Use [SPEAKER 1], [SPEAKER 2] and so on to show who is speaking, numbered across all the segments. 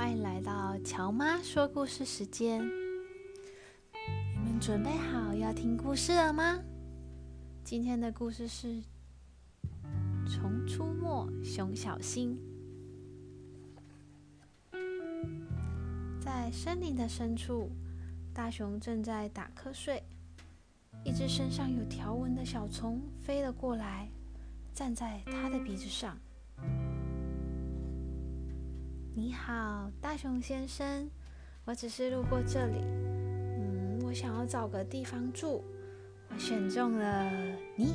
[SPEAKER 1] 欢迎来到乔妈说故事时间，你们准备好要听故事了吗？今天的故事是《虫出没，熊小心》。在森林的深处，大熊正在打瞌睡。一只身上有条纹的小虫飞了过来，站在他的鼻子上。你好，大熊先生，我只是路过这里。嗯，我想要找个地方住。我选中了你。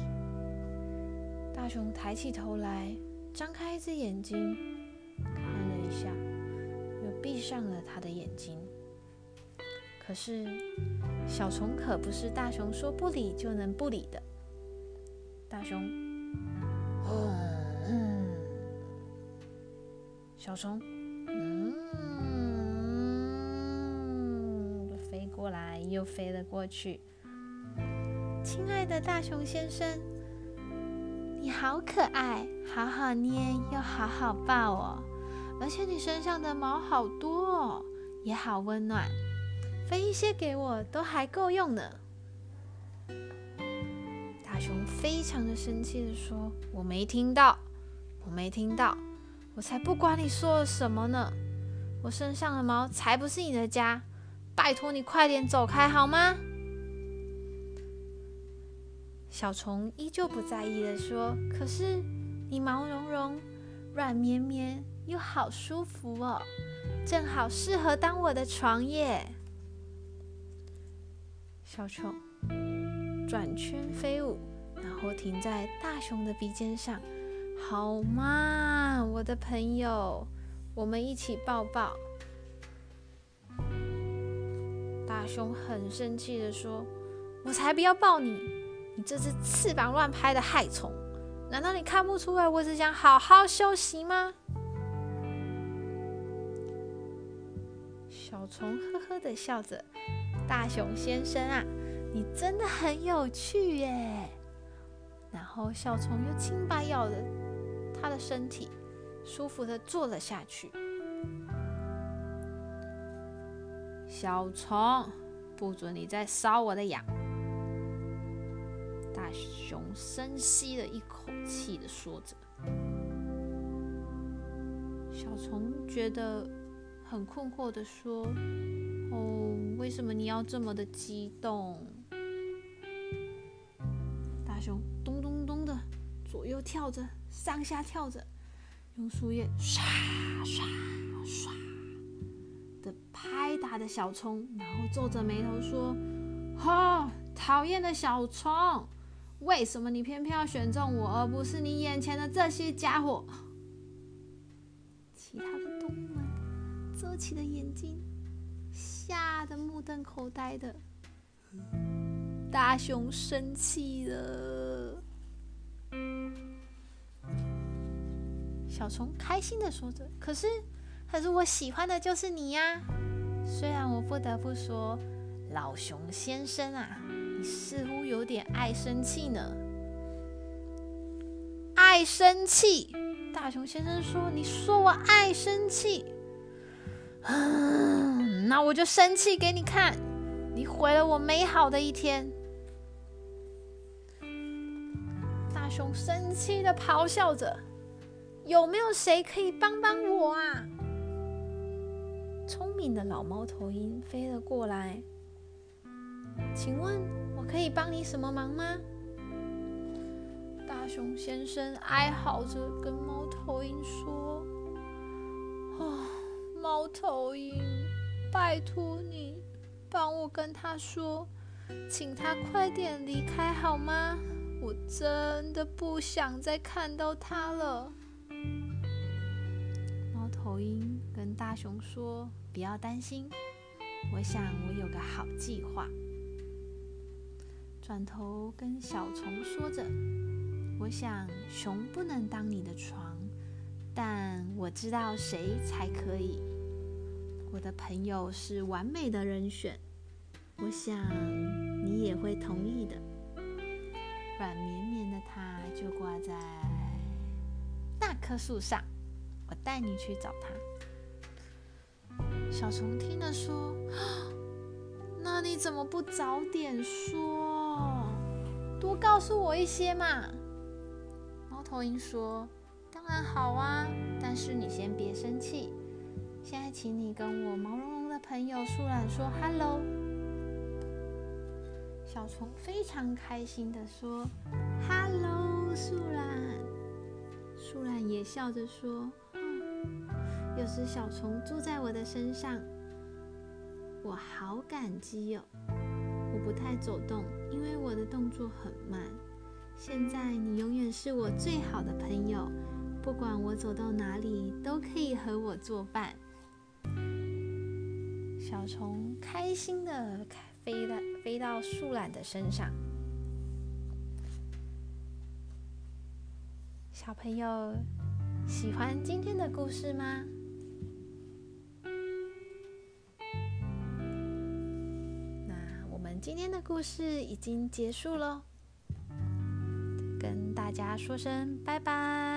[SPEAKER 1] 大熊抬起头来，张开一只眼睛，看了一下，又闭上了他的眼睛。可是。小虫可不是大熊说不理就能不理的。大熊，嗯，小虫，过来又飞了过去。亲爱的大熊先生，你好可爱，好好捏又好好抱哦，而且你身上的毛好多哦，也好温暖。分一些给我，都还够用呢。大熊非常的生气的说：“我没听到，我没听到，我才不管你说了什么呢！我身上的毛才不是你的家，拜托你快点走开好吗？”小虫依旧不在意的说：“可是你毛茸茸、软绵绵又好舒服哦，正好适合当我的床耶。”小虫转圈飞舞，然后停在大熊的鼻尖上。好吗，我的朋友？我们一起抱抱。大熊很生气的说：“我才不要抱你！你这只翅膀乱拍的害虫！难道你看不出来我只想好好休息吗？”小虫呵呵的笑着。大熊先生啊，你真的很有趣耶！然后小虫又轻把咬了他的身体，舒服的坐了下去。小虫，不准你再搔我的痒！大熊深吸了一口气的说着。小虫觉得很困惑的说。哦，为什么你要这么的激动？大熊咚咚咚的左右跳着，上下跳着，用树叶刷刷刷拍打着小虫，然后皱着眉头说：“哈，讨厌的小虫，为什么你偏偏要选中我，而不是你眼前的这些家伙？”其他的动物们遮起了眼睛。吓得目瞪口呆的大熊生气了，小虫开心的说着：“可是，可是我喜欢的就是你呀！虽然我不得不说，老熊先生啊，你似乎有点爱生气呢。爱生气！”大熊先生说：“你说我爱生气？”嗯，那我就生气给你看，你毁了我美好的一天。大熊生气的咆哮着：“有没有谁可以帮帮我啊？”的老猫头鹰飞了过来，请问我可以帮你什么忙吗？大熊先生哀嚎着跟猫头鹰说：“哦。”猫头鹰，拜托你帮我跟他说，请他快点离开好吗？我真的不想再看到他了。熊说：“不要担心，我想我有个好计划。”转头跟小虫说着：“我想熊不能当你的床，但我知道谁才可以。”我的朋友是完美的人选，我想你也会同意的。软绵绵的它就挂在那棵树上，我带你去找它。小虫听了说：“ 那你怎么不早点说？多告诉我一些嘛。”猫头鹰说：“当然好啊，但是你先别生气。现在，请你跟我毛茸茸的朋友树懒说 ‘hello’。”小虫非常开心的说：“hello，树懒。”树懒也笑着说。有只小虫住在我的身上，我好感激哦。我不太走动，因为我的动作很慢。现在你永远是我最好的朋友，不管我走到哪里，都可以和我作伴。小虫开心的飞到飞到树懒的身上。小朋友喜欢今天的故事吗？今天的故事已经结束喽，跟大家说声拜拜。